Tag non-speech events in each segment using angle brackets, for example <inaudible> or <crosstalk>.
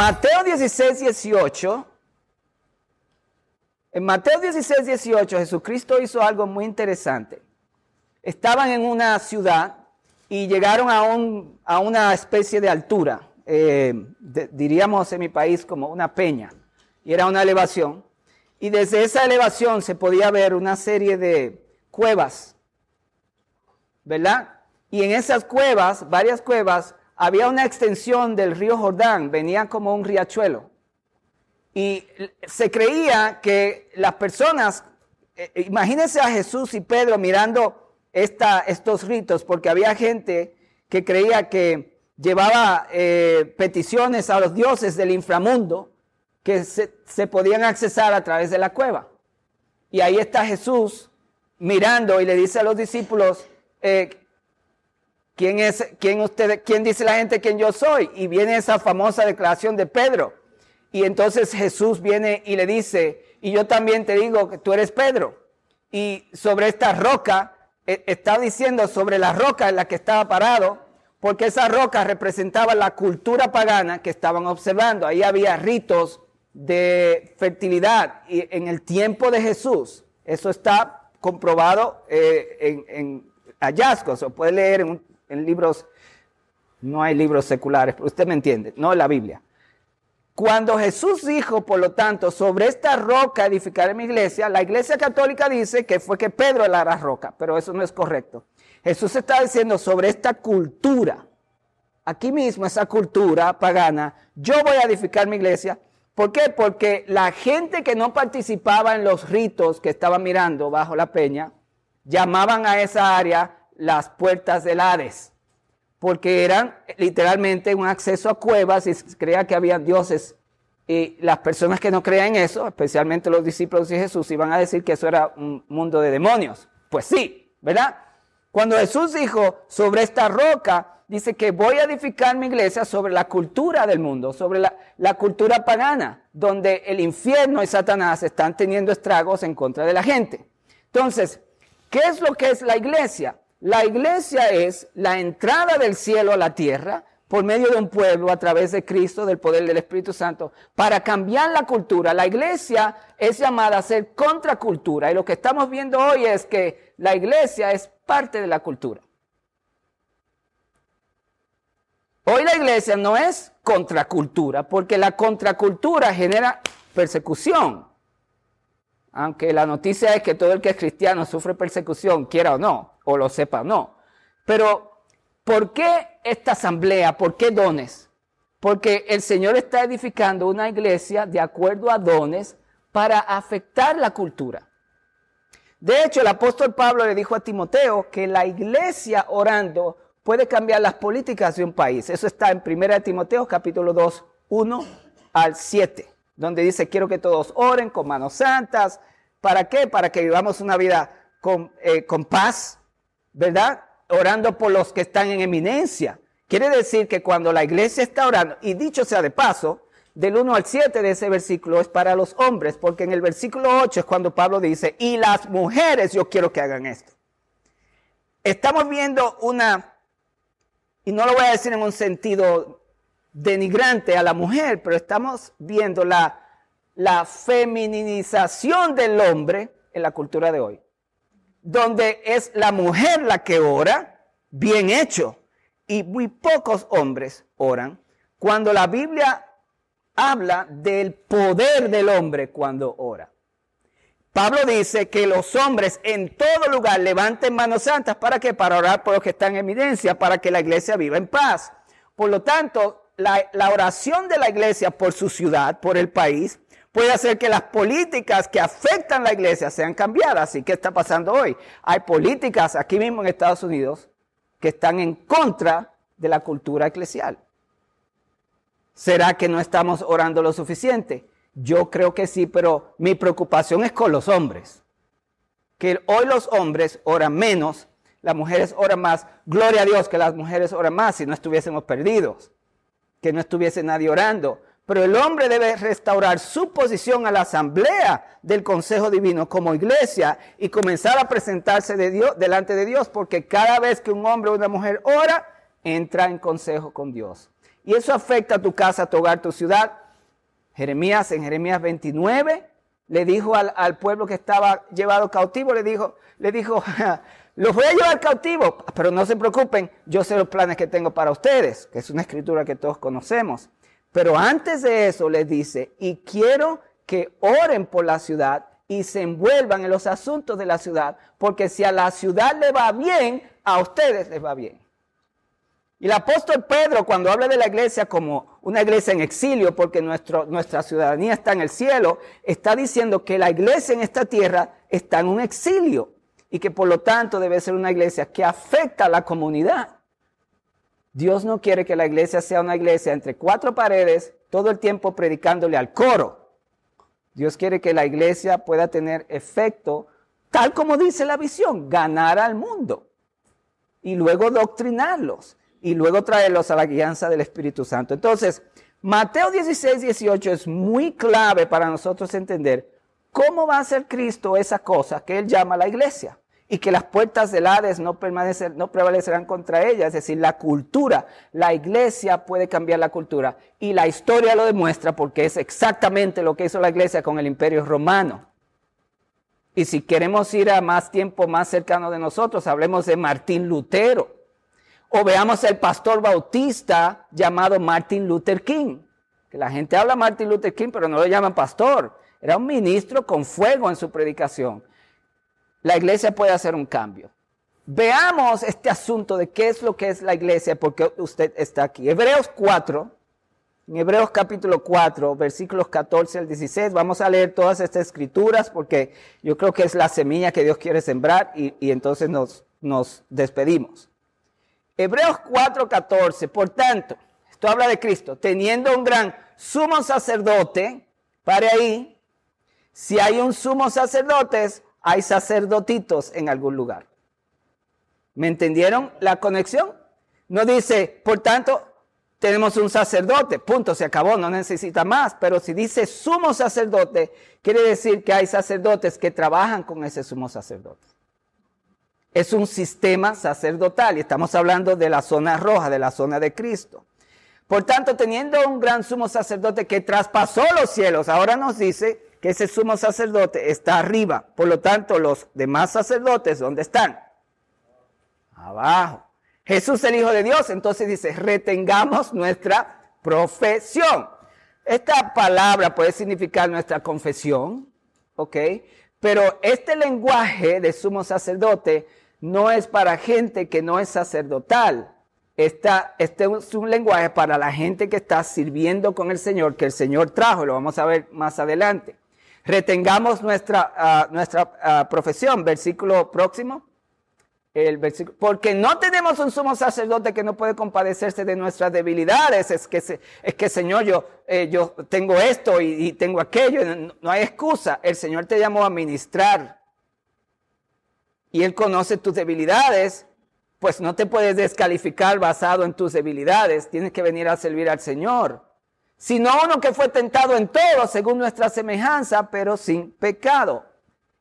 Mateo 16, 18. En Mateo 16, 18 Jesucristo hizo algo muy interesante. Estaban en una ciudad y llegaron a, un, a una especie de altura, eh, diríamos en mi país como una peña, y era una elevación. Y desde esa elevación se podía ver una serie de cuevas, ¿verdad? Y en esas cuevas, varias cuevas, había una extensión del río Jordán, venía como un riachuelo. Y se creía que las personas, eh, imagínense a Jesús y Pedro mirando estos ritos porque había gente que creía que llevaba eh, peticiones a los dioses del inframundo que se, podían accesar a través de la cueva. Y ahí está Jesús mirando y le dice a los discípulos, eh, ¿quién es, quién usted, quién dice la gente quién yo soy? Y viene esa famosa declaración de Pedro. Y entonces Jesús viene y le dice, y yo también te digo que tú eres Pedro. Y sobre esta roca e, está diciendo sobre la roca en la que estaba parado, porque esa roca representaba la cultura pagana que estaban observando. Ahí había ritos de fertilidad y en el tiempo de Jesús. Eso está comprobado eh, en, hallazgos, o puede leer en, en libros, no hay libros seculares, pero usted me entiende, no la Biblia. Cuando Jesús dijo, por lo tanto, sobre esta roca edificaré mi iglesia, la iglesia católica dice que fue que Pedro era la roca, pero eso no es correcto. Jesús está diciendo sobre esta cultura, aquí mismo esa cultura pagana, yo voy a edificar mi iglesia. ¿Por qué? Porque la gente que no participaba en los ritos que estaban mirando bajo la peña, llamaban a esa área las puertas del Hades porque eran literalmente un acceso a cuevas y se creía que había dioses. Y las personas que no creían en eso, especialmente los discípulos de Jesús, iban a decir que eso era un mundo de demonios. Pues sí, ¿verdad? Cuando Jesús dijo sobre esta roca, dice que voy a edificar mi iglesia sobre la cultura del mundo, sobre la, la cultura pagana, donde el infierno y Satanás están teniendo estragos en contra de la gente. Entonces, ¿qué es lo que es la iglesia? La iglesia es la entrada del cielo a la tierra por medio de un pueblo a través de Cristo, del poder del Espíritu Santo, para cambiar la cultura. La iglesia es llamada a ser contracultura y lo que estamos viendo hoy es que la iglesia es parte de la cultura. Hoy la iglesia no es contracultura, porque la contracultura genera persecución. Aunque la noticia es que todo el que es cristiano sufre persecución, quiera o no o lo sepa, no. Pero, ¿por qué esta asamblea? ¿Por qué dones? Porque el Señor está edificando una iglesia de acuerdo a dones para afectar la cultura. De hecho, el apóstol Pablo le dijo a Timoteo que la iglesia orando puede cambiar las políticas de un país. Eso está en 1 Timoteo capítulo 2, 1 al 7, donde dice, quiero que todos oren con manos santas. ¿Para qué? Para que vivamos una vida con, eh, con paz, ¿verdad? Orando por los que están en eminencia. Quiere decir que cuando la iglesia está orando, y dicho sea de paso, del 1 al 7 de ese versículo es para los hombres, porque en el versículo 8 es cuando Pablo dice, y las mujeres yo quiero que hagan esto. Estamos viendo una, y no lo voy a decir en un sentido denigrante a la mujer, pero estamos viendo la, la feminización del hombre en la cultura de hoy donde es la mujer la que ora, bien hecho, y muy pocos hombres oran, cuando la Biblia habla del poder del hombre cuando ora. Pablo dice que los hombres en todo lugar levanten manos santas para que para orar por los que están en evidencia, para que la iglesia viva en paz. Por lo tanto, la, la oración de la iglesia por su ciudad, por el país, puede hacer que las políticas que afectan a la iglesia sean cambiadas. ¿Y qué está pasando hoy? Hay políticas aquí mismo en Estados Unidos que están en contra de la cultura eclesial. ¿Será que no estamos orando lo suficiente? Yo creo que sí, pero mi preocupación es con los hombres. Que hoy los hombres oran menos, las mujeres oran más. Gloria a Dios que las mujeres oran más si no estuviésemos perdidos, que no estuviese nadie orando. Pero el hombre debe restaurar su posición a la asamblea del Consejo Divino como iglesia y comenzar a presentarse de Dios, delante de Dios, porque cada vez que un hombre o una mujer ora, entra en consejo con Dios. Y eso afecta a tu casa, tu hogar, tu ciudad. Jeremías en Jeremías 29 le dijo al, al pueblo que estaba llevado cautivo, le dijo, le dijo, <laughs> los voy a llevar cautivo, pero no se preocupen, yo sé los planes que tengo para ustedes, que es una escritura que todos conocemos. Pero antes de eso les dice, y quiero que oren por la ciudad y se envuelvan en los asuntos de la ciudad, porque si a la ciudad le va bien, a ustedes les va bien. Y el apóstol Pedro, cuando habla de la iglesia como una iglesia en exilio, porque nuestro, nuestra ciudadanía está en el cielo, está diciendo que la iglesia en esta tierra está en un exilio y que por lo tanto debe ser una iglesia que afecta a la comunidad. Dios no quiere que la iglesia sea una iglesia entre cuatro paredes todo el tiempo predicándole al coro. Dios quiere que la iglesia pueda tener efecto, tal como dice la visión, ganar al mundo y luego doctrinarlos y luego traerlos a la guianza del Espíritu Santo. Entonces, Mateo 16, 18 es muy clave para nosotros entender cómo va a ser Cristo esa cosa que Él llama la iglesia y que las puertas del Hades no, no prevalecerán contra ella, es decir, la cultura, la iglesia puede cambiar la cultura y la historia lo demuestra porque es exactamente lo que hizo la iglesia con el imperio romano. Y si queremos ir a más tiempo más cercano de nosotros, hablemos de Martín Lutero. O veamos el pastor bautista llamado Martin Luther King. Que la gente habla Martin Luther King, pero no lo llaman pastor. Era un ministro con fuego en su predicación. La iglesia puede hacer un cambio. Veamos este asunto de qué es lo que es la iglesia, porque usted está aquí. Hebreos 4, en Hebreos capítulo 4, versículos 14 al 16, vamos a leer todas estas escrituras porque yo creo que es la semilla que Dios quiere sembrar y, y entonces nos, nos despedimos. Hebreos 4:14, por tanto, esto habla de Cristo, teniendo un gran sumo sacerdote, pare ahí, si hay un sumo sacerdote, hay sacerdotitos en algún lugar. ¿Me entendieron la conexión? No dice, por tanto, tenemos un sacerdote, punto, se acabó, no necesita más. Pero si dice sumo sacerdote, quiere decir que hay sacerdotes que trabajan con ese sumo sacerdote es un sistema sacerdotal y estamos hablando de la zona roja, de la zona de Cristo. Por tanto, teniendo un gran sumo sacerdote que traspasó los cielos, ahora nos dice que ese sumo sacerdote está arriba. Por lo tanto, los demás sacerdotes, ¿dónde están? Abajo. Jesús el Hijo de Dios, entonces dice, retengamos nuestra profesión. Esta palabra puede significar nuestra confesión, ¿ok? Pero este lenguaje de sumo sacerdote no es para gente que no es sacerdotal. Esta, este es un lenguaje para la gente que está sirviendo con el Señor, que el Señor trajo, lo vamos a ver más adelante. Retengamos nuestra, ah, nuestra ah, profesión, versículo próximo. El versículo, porque no tenemos un sumo sacerdote que no puede compadecerse de nuestras debilidades. Es que, es que Señor, yo, eh, yo tengo esto y, tengo aquello. No, no hay excusa. El Señor te llamó a ministrar y Él conoce tus debilidades, pues no te puedes descalificar basado en tus debilidades. Tienes que venir a servir al Señor. Sino uno que fue tentado en todo según nuestra semejanza, pero sin pecado.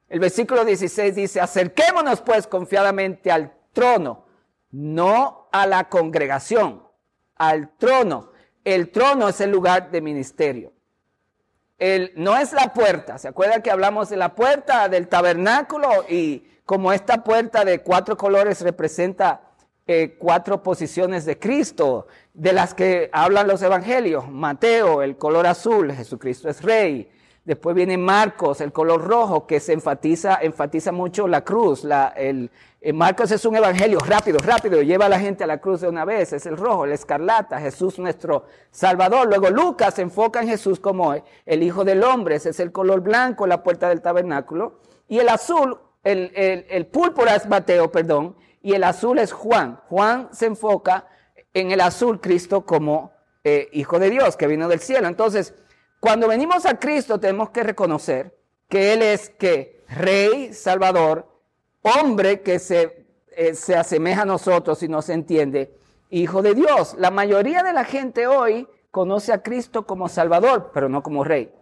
El versículo 16 dice, acerquémonos pues confiadamente al trono, no a la congregación, al trono. El trono es el lugar de ministerio. El, no es la puerta. ¿Se acuerdan que hablamos de la puerta del tabernáculo y como esta puerta de cuatro colores representa eh, cuatro posiciones de Cristo, de las que hablan los evangelios. Mateo, el color azul, Jesucristo es rey. Después viene Marcos, el color rojo, que se enfatiza, enfatiza mucho la cruz. El, Marcos es un evangelio rápido, rápido, lleva a la gente a la cruz de una vez. Es el rojo, el escarlata, Jesús nuestro Salvador. Luego Lucas se enfoca en Jesús como el Hijo del Hombre, ese es el color blanco, la puerta del tabernáculo. Y el azul, el, el, púrpura es Mateo, perdón, y el azul es Juan. Juan se enfoca en el azul Cristo como eh, Hijo de Dios, que vino del cielo. Entonces, cuando venimos a Cristo tenemos que reconocer que Él es que Rey, Salvador, hombre que se, eh, se asemeja a nosotros y nos entiende, Hijo de Dios. La mayoría de la gente hoy conoce a Cristo como Salvador, pero no como Rey.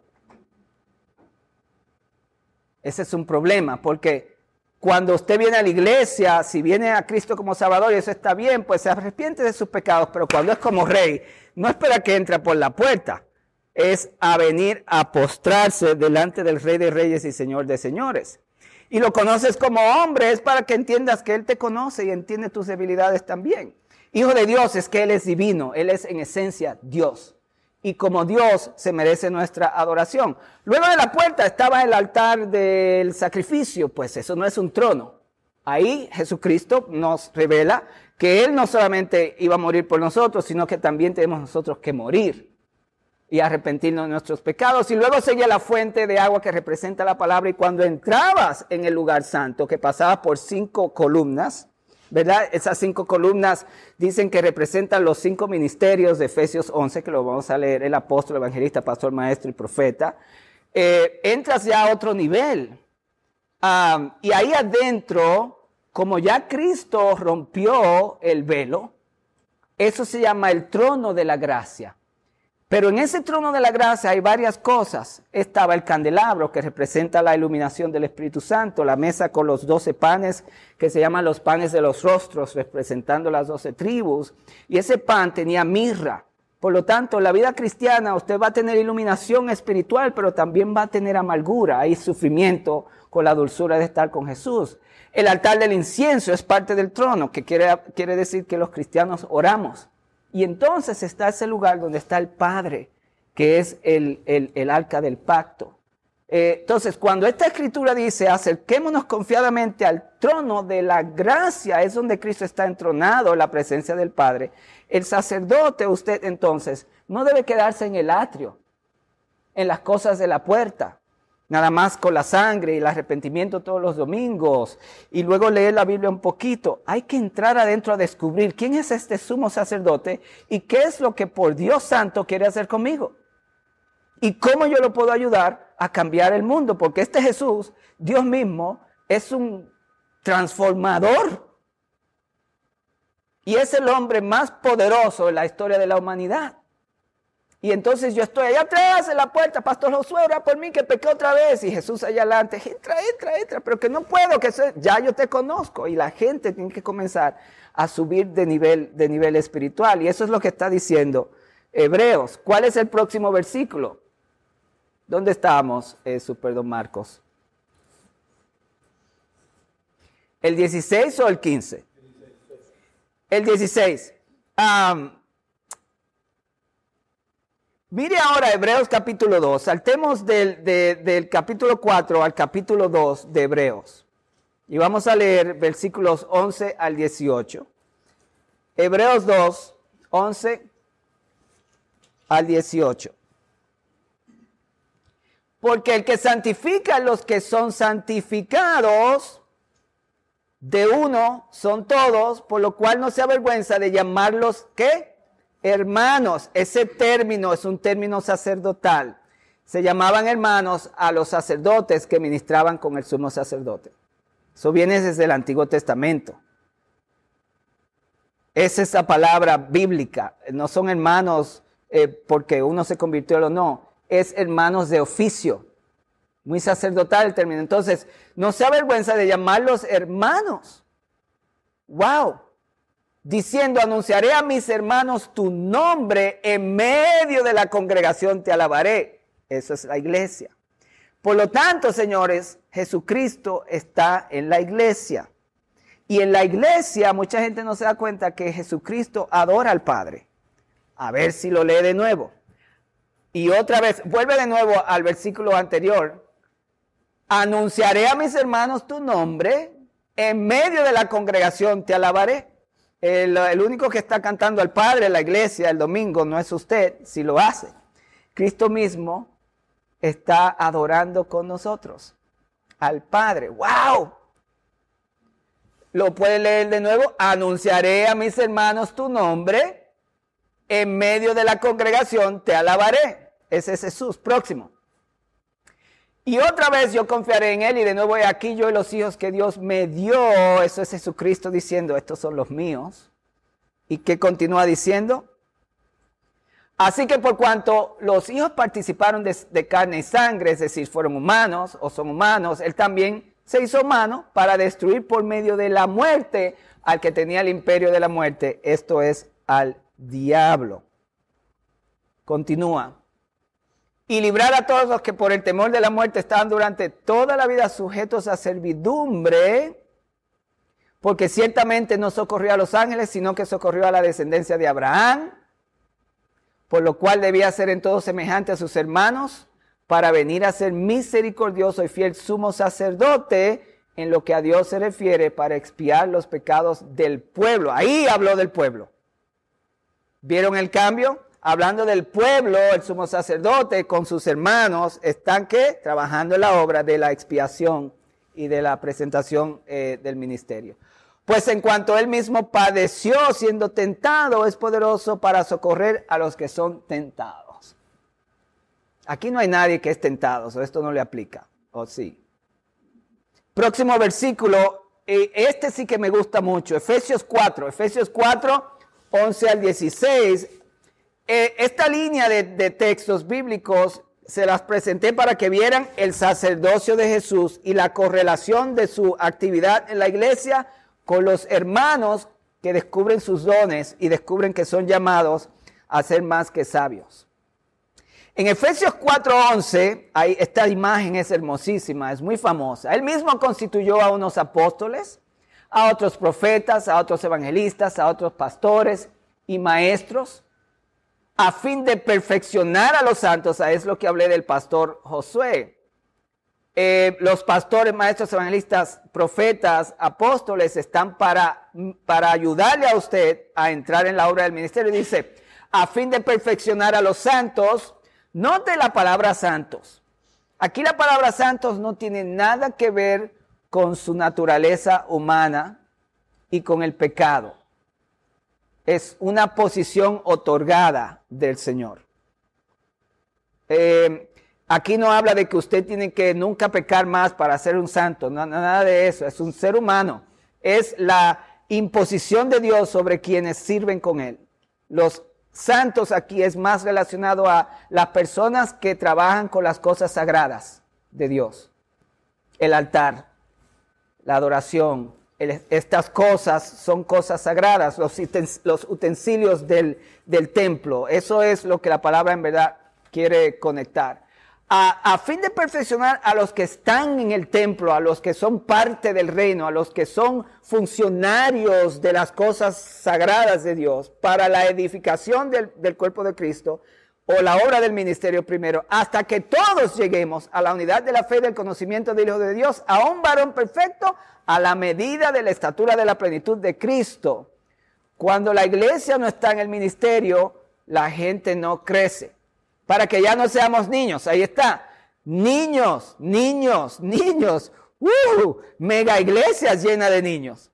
Ese es un problema, porque cuando usted viene a la iglesia, si viene a Cristo como Salvador y eso está bien, pues se arrepiente de sus pecados, pero cuando es como rey, no espera que entre por la puerta, es a venir a postrarse delante del Rey de Reyes y Señor de Señores. Y lo conoces como hombre, es para que entiendas que Él te conoce y entiende tus debilidades también. Hijo de Dios es que Él es divino, Él es en esencia Dios. Y como Dios se merece nuestra adoración. Luego de la puerta estaba el altar del sacrificio, pues eso no es un trono. Ahí Jesucristo nos revela que Él no solamente iba a morir por nosotros, sino que también tenemos nosotros que morir y arrepentirnos de nuestros pecados. Y luego seguía la fuente de agua que representa la palabra. Y cuando entrabas en el lugar santo, que pasaba por cinco columnas, ¿verdad? Esas cinco columnas dicen que representan los cinco ministerios de Efesios 11, que lo vamos a leer, el apóstol, evangelista, pastor, maestro y profeta. Eh, entras ya a otro nivel. y ahí adentro, como ya Cristo rompió el velo, eso se llama el trono de la gracia. Pero en ese trono de la gracia hay varias cosas. Estaba el candelabro que representa la iluminación del Espíritu Santo, la mesa con los doce panes que se llaman los panes de los rostros, representando las doce tribus. Y ese pan tenía mirra. Por lo tanto, en la vida cristiana usted va a tener iluminación espiritual, pero también va a tener amargura. Hay sufrimiento con la dulzura de estar con Jesús. El altar del incienso es parte del trono, que quiere, quiere decir que los cristianos oramos. Y entonces está ese lugar donde está el Padre, que es el, el, arca del pacto. Eh, entonces, cuando esta escritura dice, acerquémonos confiadamente al trono de la gracia, es donde Cristo está entronado, la presencia del Padre. El sacerdote, usted entonces, no debe quedarse en el atrio, en las cosas de la puerta nada más con la sangre y el arrepentimiento todos los domingos y luego leer la Biblia un poquito. Hay que entrar adentro a descubrir quién es este sumo sacerdote y qué es lo que por Dios santo quiere hacer conmigo. Y cómo yo lo puedo ayudar a cambiar el mundo, porque este Jesús, Dios mismo, es un transformador. Y es el hombre más poderoso en la historia de la humanidad. Y entonces yo estoy allá atrás en la puerta, Pastor Josué, ora por mí que pequé otra vez. Y Jesús allá adelante, entra, entra, entra, pero que no puedo, que ya yo te conozco. Y la gente tiene que comenzar a subir de nivel, de nivel espiritual. Y eso es lo que está diciendo Hebreos. ¿Cuál es el próximo versículo? ¿Dónde estamos, eh, Don Marcos? ¿El 16 o el 15? El 16. Mire ahora Hebreos capítulo 2. Saltemos del, capítulo 4 al capítulo 2 de Hebreos. Y vamos a leer versículos 11 al 18. Hebreos 2, 11 al 18. Porque el que santifica a los que son santificados, de uno son todos, por lo cual no se avergüenza de llamarlos, ¿qué? Hermanos, ese término es un término sacerdotal. Se llamaban hermanos a los sacerdotes que ministraban con el sumo sacerdote. Eso viene desde el Antiguo Testamento. Es esa palabra bíblica. No son hermanos eh, porque uno se convirtió o no. Es hermanos de oficio. Muy sacerdotal el término. Entonces, no se avergüenza de llamarlos hermanos. ¡Wow! Diciendo, anunciaré a mis hermanos tu nombre, en medio de la congregación te alabaré. Eso es la iglesia. Por lo tanto, señores, Jesucristo está en la iglesia. Y en la iglesia mucha gente no se da cuenta que Jesucristo adora al Padre. A ver si lo lee de nuevo. Y otra vez, vuelve de nuevo al versículo anterior. Anunciaré a mis hermanos tu nombre, en medio de la congregación te alabaré. El, único que está cantando al Padre en la iglesia el domingo no es usted, si lo hace. Cristo mismo está adorando con nosotros al Padre. ¡Wow! Lo puede leer de nuevo. Anunciaré a mis hermanos tu nombre. En medio de la congregación te alabaré. Ese es Jesús. Próximo. Y otra vez yo confiaré en Él y de nuevo aquí yo y los hijos que Dios me dio. Eso es Jesucristo diciendo, estos son los míos. ¿Y qué continúa diciendo? Así que por cuanto los hijos participaron de, carne y sangre, es decir, fueron humanos o son humanos, Él también se hizo mano para destruir por medio de la muerte al que tenía el imperio de la muerte, esto es al diablo. Continúa. Y librar a todos los que por el temor de la muerte estaban durante toda la vida sujetos a servidumbre, porque ciertamente no socorrió a los ángeles, sino que socorrió a la descendencia de Abraham, por lo cual debía ser en todo semejante a sus hermanos, para venir a ser misericordioso y fiel sumo sacerdote en lo que a Dios se refiere para expiar los pecados del pueblo. Ahí habló del pueblo. ¿Vieron el cambio? Hablando del pueblo, el sumo sacerdote con sus hermanos están que trabajando en la obra de la expiación y de la presentación eh, del ministerio. Pues en cuanto él mismo padeció siendo tentado, es poderoso para socorrer a los que son tentados. Aquí no hay nadie que es tentado, o esto no le aplica, ¿o sí? Próximo versículo, eh, este sí que me gusta mucho, Efesios 4, Efesios 4, 11 al 16. Eh, esta línea de, de textos bíblicos se las presenté para que vieran el sacerdocio de Jesús y la correlación de su actividad en la iglesia con los hermanos que descubren sus dones y descubren que son llamados a ser más que sabios. En Efesios 4:11, esta imagen es hermosísima, es muy famosa. Él mismo constituyó a unos apóstoles, a otros profetas, a otros evangelistas, a otros pastores y maestros, a fin de perfeccionar a los santos. Es lo que hablé del pastor Josué. Eh, los pastores, maestros, evangelistas, profetas, apóstoles están para, para ayudarle a usted a entrar en la obra del ministerio. Dice, a fin de perfeccionar a los santos Note la palabra santos. Aquí la palabra santos no tiene nada que ver con su naturaleza humana y con el pecado. Es una posición otorgada del Señor. Eh, aquí no habla de que usted tiene que nunca pecar más para ser un santo, no, nada de eso, es un ser humano. Es la imposición de Dios sobre quienes sirven con Él. Los santos aquí es más relacionado a las personas que trabajan con las cosas sagradas de Dios. El altar, la adoración, estas cosas son cosas sagradas, los, utensilios del, templo. Eso es lo que la palabra en verdad quiere conectar a, fin de perfeccionar a los que están en el templo, a los que son parte del reino, a los que son funcionarios de las cosas sagradas de Dios, para la edificación del, del cuerpo de Cristo o la obra del ministerio primero, hasta que todos lleguemos a la unidad de la fe del conocimiento del Hijo de Dios, a un varón perfecto, a la medida de la estatura de la plenitud de Cristo. Cuando la iglesia no está en el ministerio, la gente no crece para que ya no seamos niños. Ahí está. Niños, niños, niños. ¡Uh! Mega iglesias llenas de niños.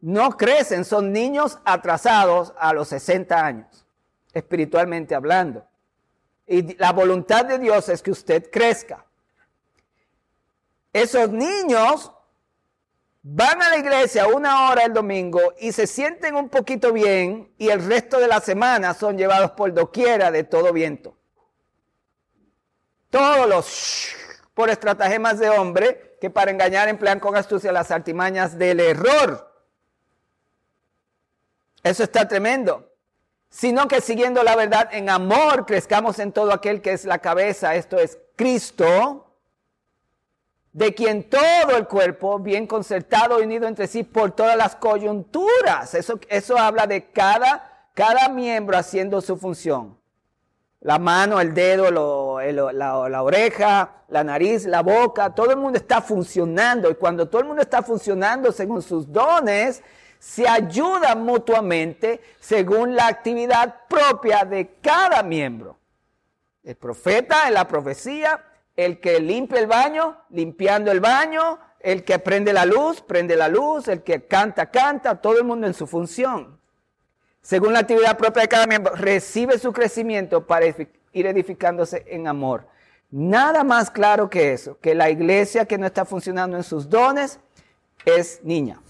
No crecen, son niños atrasados a los 60 años, espiritualmente hablando. Y la voluntad de Dios es que usted crezca. Esos niños van a la iglesia una hora el domingo y se sienten un poquito bien y el resto de la semana son llevados por doquiera de todo viento. Todos los por estratagemas de hombre que para engañar emplean con astucia las artimañas del error. Eso está tremendo. Sino que siguiendo la verdad en amor crezcamos en todo aquel que es la cabeza, esto es Cristo de quien todo el cuerpo, bien concertado y unido entre sí por todas las coyunturas. Eso, eso habla de cada, cada miembro haciendo su función. La mano, el dedo, la, la oreja, la nariz, la boca, todo el mundo está funcionando. Y cuando todo el mundo está funcionando según sus dones, se ayuda mutuamente según la actividad propia de cada miembro. El profeta en la profecía, el que limpia el baño, limpiando el baño, el que prende la luz, prende la luz, el que canta, canta, todo el mundo en su función. Según la actividad propia de cada miembro, recibe su crecimiento para ir edificándose en amor. Nada más claro que eso, que la iglesia que no está funcionando en sus dones es niña.